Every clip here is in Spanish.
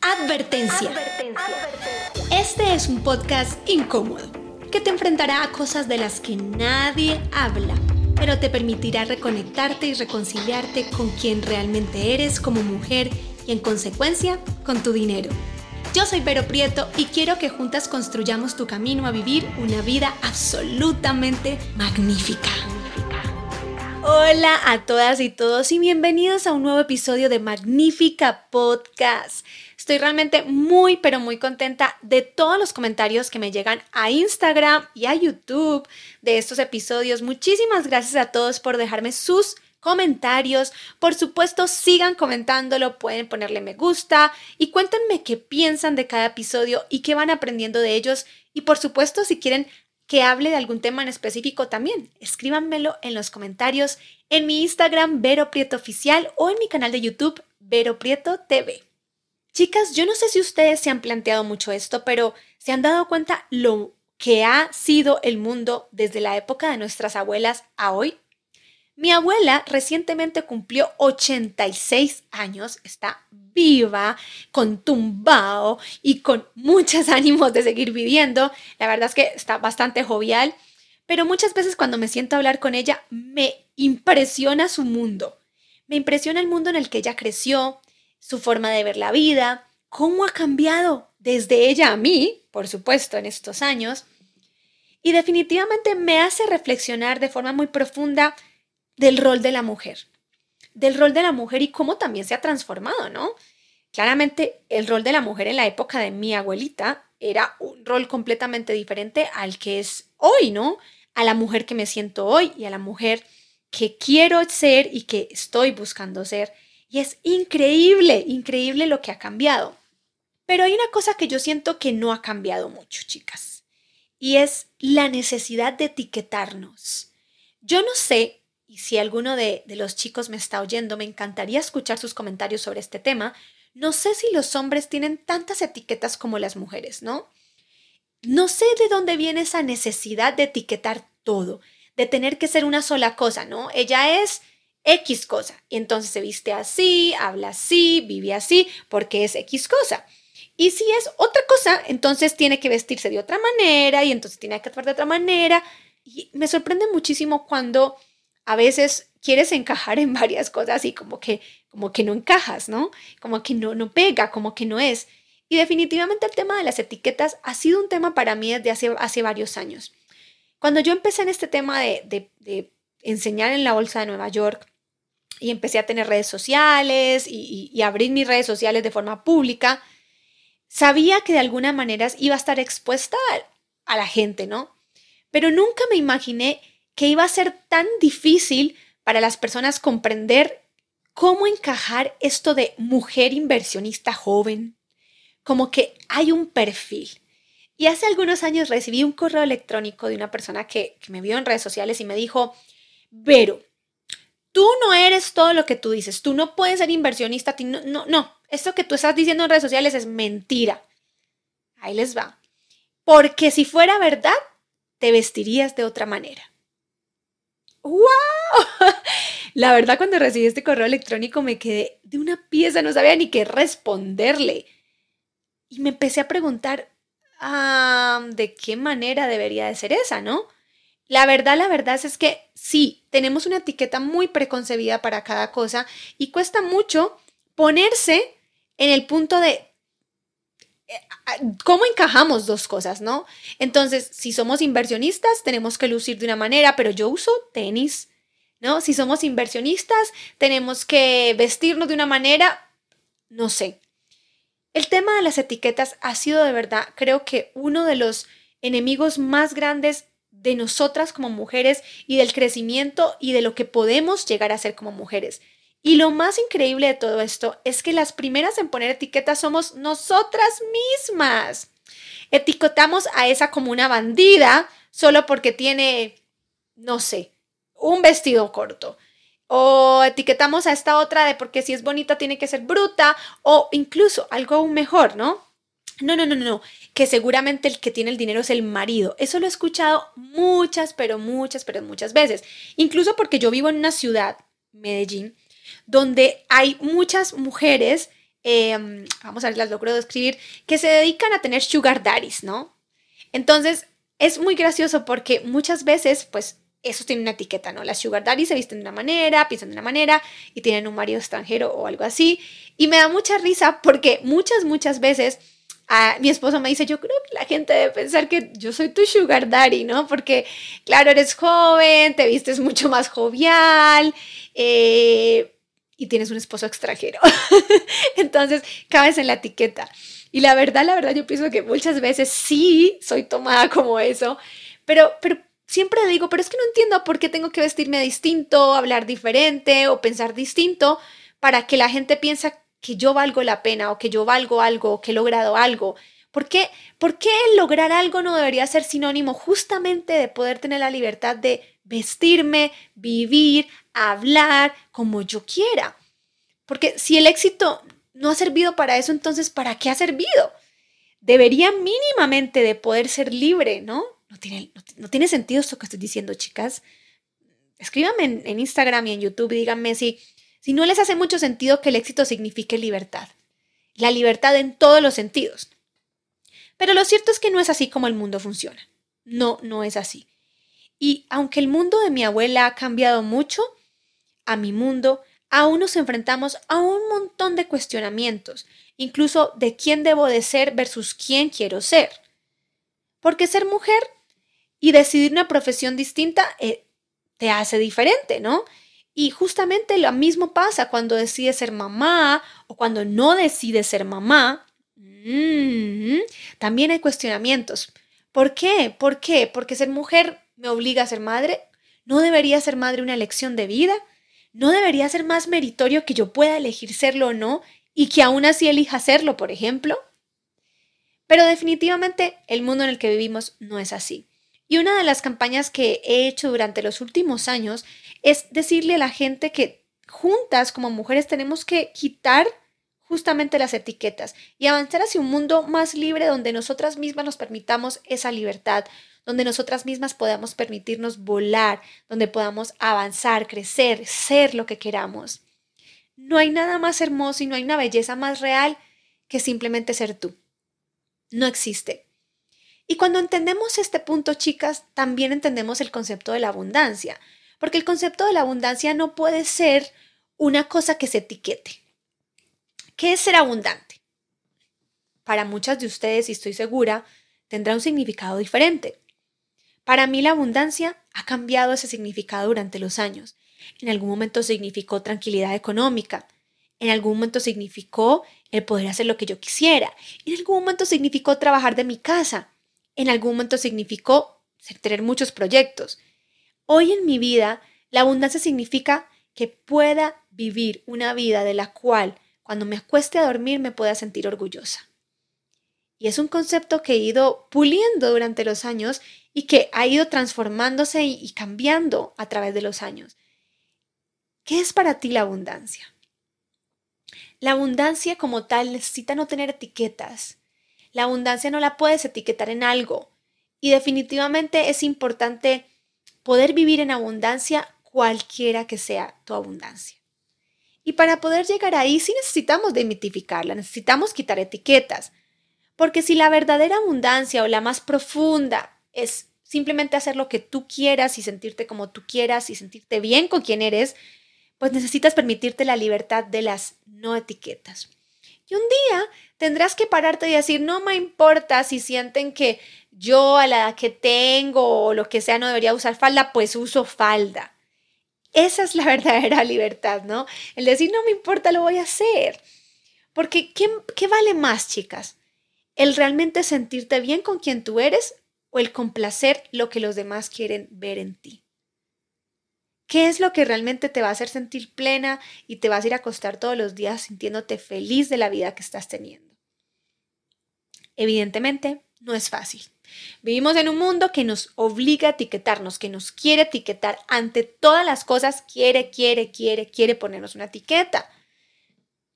Advertencia. Este es un podcast incómodo que te enfrentará a cosas de las que nadie habla, pero te permitirá reconectarte y reconciliarte con quien realmente eres como mujer y en consecuencia con tu dinero. Yo soy Vero Prieto y quiero que juntas construyamos tu camino a vivir una vida absolutamente magnífica. Hola a todas y todos y bienvenidos a un nuevo episodio de Magnífica Podcast. Estoy realmente muy, pero muy contenta de todos los comentarios que me llegan a Instagram y a YouTube de estos episodios. Muchísimas gracias a todos por dejarme sus comentarios. Por supuesto, sigan comentándolo, pueden ponerle me gusta y cuéntenme qué piensan de cada episodio y qué van aprendiendo de ellos. Y por supuesto, si quieren que hable de algún tema en específico también, escríbanmelo en los comentarios en mi Instagram Vero Prieto Oficial o en mi canal de YouTube Vero Prieto TV. Chicas, yo no sé si ustedes se han planteado mucho esto, pero se han dado cuenta lo que ha sido el mundo desde la época de nuestras abuelas a hoy. Mi abuela recientemente cumplió 86 años, está viva, con tumbao y con muchos ánimos de seguir viviendo. La verdad es que está bastante jovial, pero muchas veces cuando me siento a hablar con ella me impresiona su mundo. Me impresiona el mundo en el que ella creció, su forma de ver la vida, cómo ha cambiado desde ella a mí, por supuesto, en estos años. Y definitivamente me hace reflexionar de forma muy profunda del rol de la mujer, del rol de la mujer y cómo también se ha transformado, ¿no? Claramente el rol de la mujer en la época de mi abuelita era un rol completamente diferente al que es hoy, ¿no? A la mujer que me siento hoy y a la mujer que quiero ser y que estoy buscando ser. Y es increíble, increíble lo que ha cambiado. Pero hay una cosa que yo siento que no ha cambiado mucho, chicas, y es la necesidad de etiquetarnos. Yo no sé y si alguno de, los chicos me está oyendo, me encantaría escuchar sus comentarios sobre este tema. No sé si los hombres tienen tantas etiquetas como las mujeres, ¿no? No sé de dónde viene esa necesidad de etiquetar todo, de tener que ser una sola cosa, ¿no? Ella es X cosa y entonces se viste así, habla así, vive así, porque es X cosa. Y si es otra cosa, entonces tiene que vestirse de otra manera y entonces tiene que actuar de otra manera. Y me sorprende muchísimo cuando a veces quieres encajar en varias cosas y como que, como que no encajas, ¿no? Como que no, no pega, como que no es. Y definitivamente el tema de las etiquetas ha sido un tema para mí desde hace, varios años. Cuando yo empecé en este tema de, de, enseñar en la Bolsa de Nueva York y empecé a tener redes sociales y, abrir mis redes sociales de forma pública, sabía que de alguna manera iba a estar expuesta a la gente, ¿no? Pero nunca me imaginé que iba a ser tan difícil para las personas comprender cómo encajar esto de mujer inversionista joven, como que hay un perfil. Y hace algunos años recibí un correo electrónico de una persona que, me vio en redes sociales y me dijo, Vero, tú no eres todo lo que tú dices, tú no puedes ser inversionista, no, no, no, esto que tú estás diciendo en redes sociales es mentira. Ahí les va. Porque si fuera verdad, te vestirías de otra manera. ¡Wow! La verdad, cuando recibí este correo electrónico me quedé de una pieza, no sabía ni qué responderle. Y me empecé a preguntar, ah, ¿de qué manera debería de ser esa, no? La verdad, la verdad es que sí, tenemos una etiqueta muy preconcebida para cada cosa y cuesta mucho ponerse en el punto de ¿Cómo encajamos dos cosas, no? Entonces, si somos inversionistas, tenemos que lucir de una manera, pero yo uso tenis, ¿no? Si somos inversionistas, tenemos que vestirnos de una manera, no sé. El tema de las etiquetas ha sido de verdad, creo que uno de los enemigos más grandes de nosotras como mujeres y del crecimiento y de lo que podemos llegar a ser como mujeres. Y lo más increíble de todo esto es que las primeras en poner etiquetas somos nosotras mismas. Etiquetamos a esa como una bandida solo porque tiene, no sé, un vestido corto. O etiquetamos a esta otra de porque si es bonita tiene que ser bruta. O incluso algo aún mejor, ¿no? No, no, no, no, que seguramente el que tiene el dinero es el marido. Eso lo he escuchado muchas, pero muchas, pero muchas veces. Incluso porque yo vivo en una ciudad, Medellín, donde hay muchas mujeres em, vamos a ver, las logro describir, que se dedican a tener sugar daddies, ¿no? Entonces, es muy gracioso porque muchas veces, pues, eso tiene una etiqueta, ¿no? Las sugar daddies se visten de una manera, piensan de una manera y tienen un marido extranjero o algo así. Y me da mucha risa porque muchas, muchas veces mi esposo me dice, yo creo que la gente debe pensar que yo soy tu sugar daddy, ¿no? Porque, claro, eres joven, te vistes mucho más jovial eh, y tienes un esposo extranjero. Entonces, cabes en la etiqueta. Y la verdad, la verdad, yo pienso que muchas veces sí soy tomada como eso, pero, pero siempre digo, pero es que no entiendo por qué tengo que vestirme distinto, hablar diferente o pensar distinto para que la gente piense que yo valgo la pena o que yo valgo algo o que he logrado algo. ¿Por qué, ¿Por qué lograr algo no debería ser sinónimo justamente de poder tener la libertad de vestirme, vivir, hablar como yo quiera? Porque si el éxito no ha servido para eso, entonces ¿para qué ha servido? Debería mínimamente de poder ser libre, ¿no? No tiene, no, tiene sentido esto que estoy diciendo, chicas. Escríbanme en, en Instagram y en YouTube y díganme si si no les hace mucho sentido que el éxito signifique libertad. La libertad en todos los sentidos. Pero lo cierto es que no es así como el mundo funciona. No, no es así. Y aunque el mundo de mi abuela ha cambiado mucho, a mi mundo aún nos enfrentamos a un montón de cuestionamientos, incluso de quién debo de ser versus quién quiero ser. Porque ser mujer y decidir una profesión distinta eh, te hace diferente, ¿no? Y justamente lo mismo pasa cuando decides ser mamá o cuando no decides ser mamá. Mm, también hay cuestionamientos. ¿Por qué? ¿Por qué? Porque ser mujer me obliga a ser madre. ¿No debería ser madre una elección de vida? ¿No debería ser más meritorio que yo pueda elegir serlo o no y que aún así elija serlo, por ejemplo? Pero definitivamente el mundo en el que vivimos no es así. Y una de las campañas que he hecho durante los últimos años es decirle a la gente que juntas como mujeres tenemos que quitar justamente las etiquetas y avanzar hacia un mundo más libre donde nosotras mismas nos permitamos esa libertad, donde nosotras mismas podamos permitirnos volar, donde podamos avanzar, crecer, ser lo que queramos. No hay nada más hermoso y no hay una belleza más real que simplemente ser tú. No existe. Y cuando entendemos este punto, chicas, también entendemos el concepto de la abundancia, porque el concepto de la abundancia no puede ser una cosa que se etiquete. ¿Qué es ser abundante? Para muchas de ustedes, y estoy segura, tendrá un significado diferente. Para mí la abundancia ha cambiado ese significado durante los años. En algún momento significó tranquilidad económica, en algún momento significó el poder hacer lo que yo quisiera, en algún momento significó trabajar de mi casa, en algún momento significó tener muchos proyectos. Hoy en mi vida, la abundancia significa que pueda vivir una vida de la cual cuando me acueste a dormir me pueda sentir orgullosa. Y es un concepto que he ido puliendo durante los años y que ha ido transformándose y cambiando a través de los años. ¿Qué es para ti la abundancia? La abundancia como tal necesita no tener etiquetas, la abundancia no la puedes etiquetar en algo. Y definitivamente es importante poder vivir en abundancia cualquiera que sea tu abundancia. Y para poder llegar ahí sí necesitamos demitificarla, necesitamos quitar etiquetas. Porque si la verdadera abundancia o la más profunda es simplemente hacer lo que tú quieras y sentirte como tú quieras y sentirte bien con quien eres, pues necesitas permitirte la libertad de las no etiquetas. Y un día tendrás que pararte y decir, no me importa si sienten que yo a la edad que tengo o lo que sea no debería usar falda, pues uso falda. Esa es la verdadera libertad, ¿no? El decir, no me importa, lo voy a hacer. Porque, ¿qué, qué vale más, chicas? ¿El realmente sentirte bien con quien tú eres o el complacer lo que los demás quieren ver en ti? ¿Qué es lo que realmente te va a hacer sentir plena y te vas a ir a acostar todos los días sintiéndote feliz de la vida que estás teniendo? Evidentemente, no es fácil. Vivimos en un mundo que nos obliga a etiquetarnos, que nos quiere etiquetar. Ante todas las cosas, quiere, quiere, quiere, quiere ponernos una etiqueta.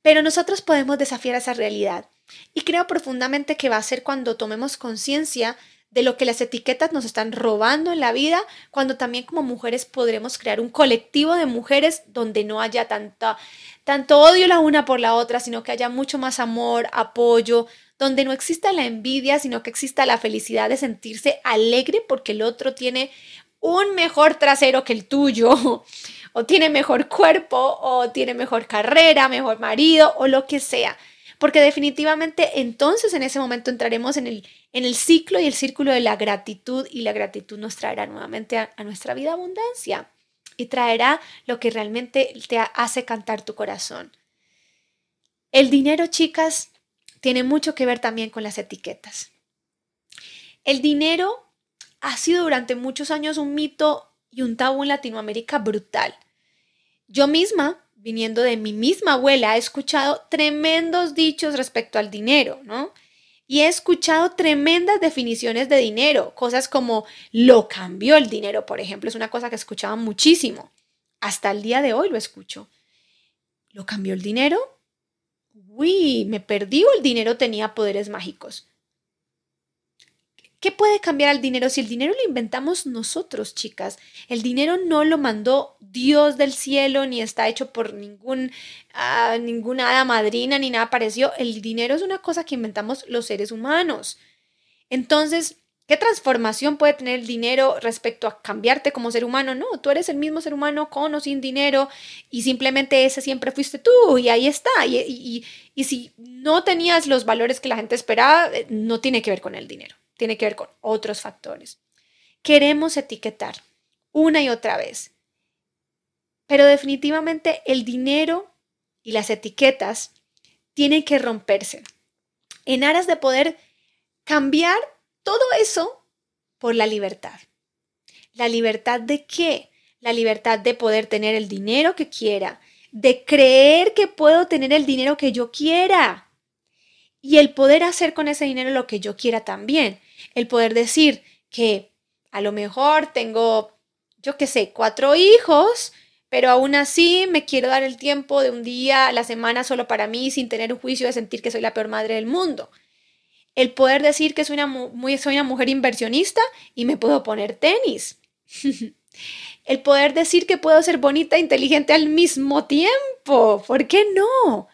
Pero nosotros podemos desafiar esa realidad. Y creo profundamente que va a ser cuando tomemos conciencia de lo que las etiquetas nos están robando en la vida, cuando también como mujeres podremos crear un colectivo de mujeres donde no haya tanto odio la una por la otra, sino que haya mucho más amor, apoyo, donde no exista la envidia, sino que exista la felicidad de sentirse alegre porque el otro tiene un mejor trasero que el tuyo, o tiene mejor cuerpo, o tiene mejor carrera, mejor marido, o lo que sea. Porque definitivamente entonces en ese momento entraremos en el, en el ciclo y el círculo de la gratitud y la gratitud nos traerá nuevamente a, a nuestra vida abundancia y traerá lo que realmente te hace cantar tu corazón. El dinero, chicas, tiene mucho que ver también con las etiquetas. El dinero ha sido durante muchos años un mito y un tabú en Latinoamérica brutal. Yo misma, viniendo de mi misma abuela, he escuchado tremendos dichos respecto al dinero, ¿no? Y he escuchado tremendas definiciones de dinero, cosas como lo cambió el dinero, por ejemplo, es una cosa que escuchaba muchísimo. Hasta el día de hoy lo escucho. ¿Lo cambió el dinero? Uy, me perdí o el dinero tenía poderes mágicos. ¿Qué puede cambiar al dinero si el dinero lo inventamos nosotros, chicas? El dinero no lo mandó Dios del cielo, ni está hecho por ningún, uh, ninguna hada madrina, ni nada parecido. El dinero es una cosa que inventamos los seres humanos. Entonces, ¿qué transformación puede tener el dinero respecto a cambiarte como ser humano? No, tú eres el mismo ser humano con o sin dinero y simplemente ese siempre fuiste tú y ahí está. Y, y, y si no tenías los valores que la gente esperaba, eh, no tiene que ver con el dinero tiene que ver con otros factores. Queremos etiquetar una y otra vez, pero definitivamente el dinero y las etiquetas tienen que romperse en aras de poder cambiar todo eso por la libertad. ¿La libertad de qué? La libertad de poder tener el dinero que quiera, de creer que puedo tener el dinero que yo quiera y el poder hacer con ese dinero lo que yo quiera también el poder decir que a lo mejor tengo, yo qué sé, cuatro hijos, pero aún así me quiero dar el tiempo de un día a la semana solo para mí sin tener un juicio de sentir que soy la peor madre del mundo. El poder decir que soy una, mujer inversionista y me puedo poner tenis. el poder decir que puedo ser bonita e inteligente al mismo tiempo. ¿Por qué no?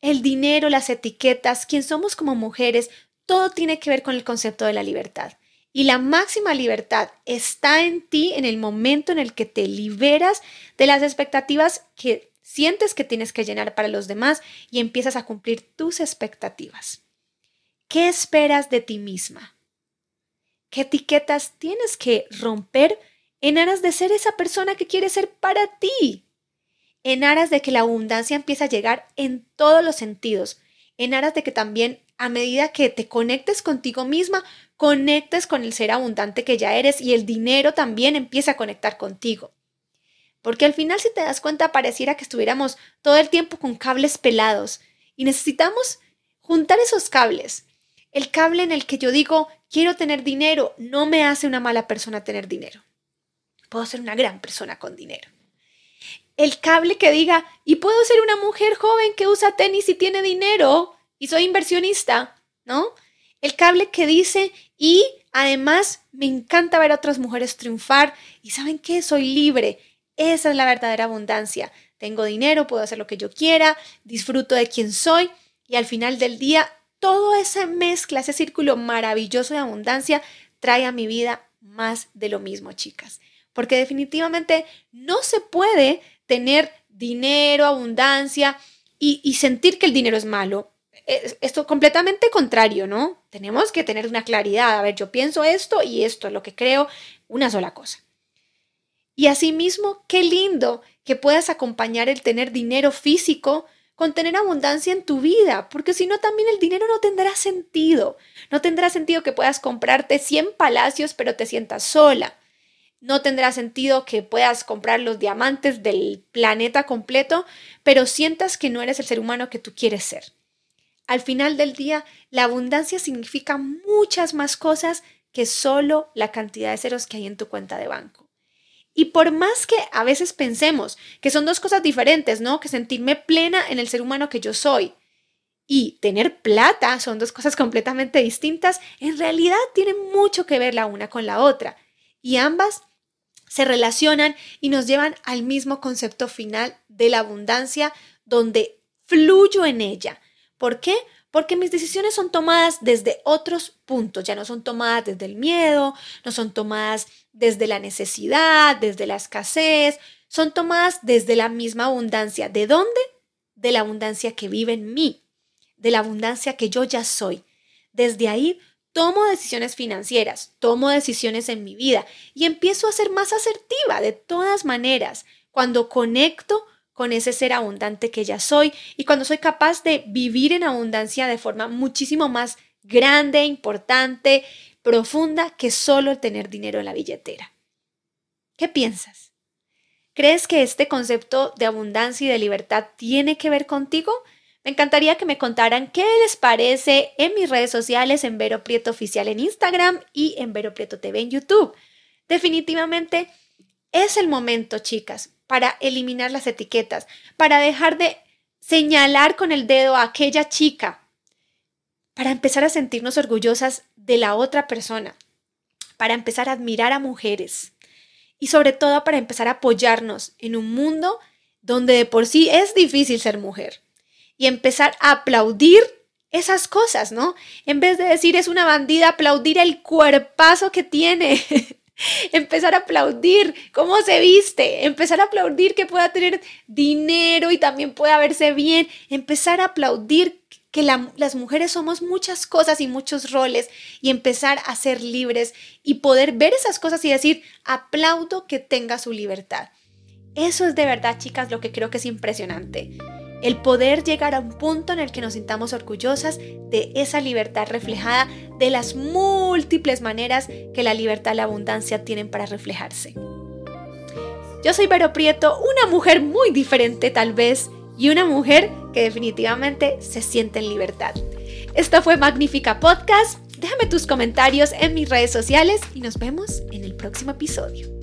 El dinero, las etiquetas, quién somos como mujeres, todo tiene que ver con el concepto de la libertad. Y la máxima libertad está en ti en el momento en el que te liberas de las expectativas que sientes que tienes que llenar para los demás y empiezas a cumplir tus expectativas. ¿Qué esperas de ti misma? ¿Qué etiquetas tienes que romper en aras de ser esa persona que quieres ser para ti? En aras de que la abundancia empiece a llegar en todos los sentidos, en aras de que también a medida que te conectes contigo misma, conectes con el ser abundante que ya eres y el dinero también empieza a conectar contigo. Porque al final, si te das cuenta, pareciera que estuviéramos todo el tiempo con cables pelados y necesitamos juntar esos cables. El cable en el que yo digo, quiero tener dinero, no me hace una mala persona tener dinero. Puedo ser una gran persona con dinero. El cable que diga, y puedo ser una mujer joven que usa tenis y tiene dinero, y soy inversionista, ¿no? El cable que dice, y además me encanta ver a otras mujeres triunfar y saben qué, soy libre. Esa es la verdadera abundancia. Tengo dinero, puedo hacer lo que yo quiera, disfruto de quien soy y al final del día, todo esa mezcla, ese círculo maravilloso de abundancia trae a mi vida más de lo mismo, chicas. Porque definitivamente no se puede tener dinero, abundancia y, y sentir que el dinero es malo esto completamente contrario, ¿no? Tenemos que tener una claridad. A ver, yo pienso esto y esto es lo que creo, una sola cosa. Y asimismo, qué lindo que puedas acompañar el tener dinero físico con tener abundancia en tu vida, porque si no también el dinero no tendrá sentido. No tendrá sentido que puedas comprarte 100 palacios pero te sientas sola. No tendrá sentido que puedas comprar los diamantes del planeta completo, pero sientas que no eres el ser humano que tú quieres ser. Al final del día, la abundancia significa muchas más cosas que solo la cantidad de ceros que hay en tu cuenta de banco. Y por más que a veces pensemos que son dos cosas diferentes, ¿no? Que sentirme plena en el ser humano que yo soy y tener plata son dos cosas completamente distintas, en realidad tienen mucho que ver la una con la otra. Y ambas se relacionan y nos llevan al mismo concepto final de la abundancia, donde fluyo en ella. ¿Por qué? Porque mis decisiones son tomadas desde otros puntos, ya no son tomadas desde el miedo, no son tomadas desde la necesidad, desde la escasez, son tomadas desde la misma abundancia. ¿De dónde? De la abundancia que vive en mí de la abundancia que yo ya soy. Desde ahí tomo decisiones financieras, tomo decisiones en mi vida y empiezo a ser más asertiva de todas maneras cuando conecto con ese ser abundante que ya soy y cuando soy capaz de vivir en abundancia de forma muchísimo más grande, importante, profunda que solo tener dinero en la billetera. ¿Qué piensas? ¿Crees que este concepto de abundancia y de libertad tiene que ver contigo? Me encantaría que me contaran qué les parece en mis redes sociales, en Vero Prieto Oficial en Instagram y en Vero Prieto TV en YouTube. Definitivamente es el momento, chicas, para eliminar las etiquetas, para dejar de señalar con el dedo a aquella chica, para empezar a sentirnos orgullosas de la otra persona, para empezar a admirar a mujeres y sobre todo para empezar a apoyarnos en un mundo donde de por sí es difícil ser mujer y empezar a aplaudir esas cosas, ¿no? En vez de decir es una bandida, aplaudir el cuerpazo que tiene. empezar a aplaudir cómo se viste, empezar a aplaudir que pueda tener dinero y también pueda verse bien, empezar a aplaudir que las mujeres somos muchas cosas y muchos roles y empezar a ser libres y poder ver esas cosas y decir, aplaudo que tenga su libertad. Eso es de verdad, chicas, lo que creo que es impresionante el poder llegar a un punto en el que nos sintamos orgullosas de esa libertad reflejada, de las múltiples maneras que la libertad y la abundancia tienen para reflejarse. Yo soy Vero Prieto, una mujer muy diferente tal vez, y una mujer que definitivamente se siente en libertad. Esta fue Magnífica Podcast. Déjame tus comentarios en mis redes sociales y nos vemos en el próximo episodio.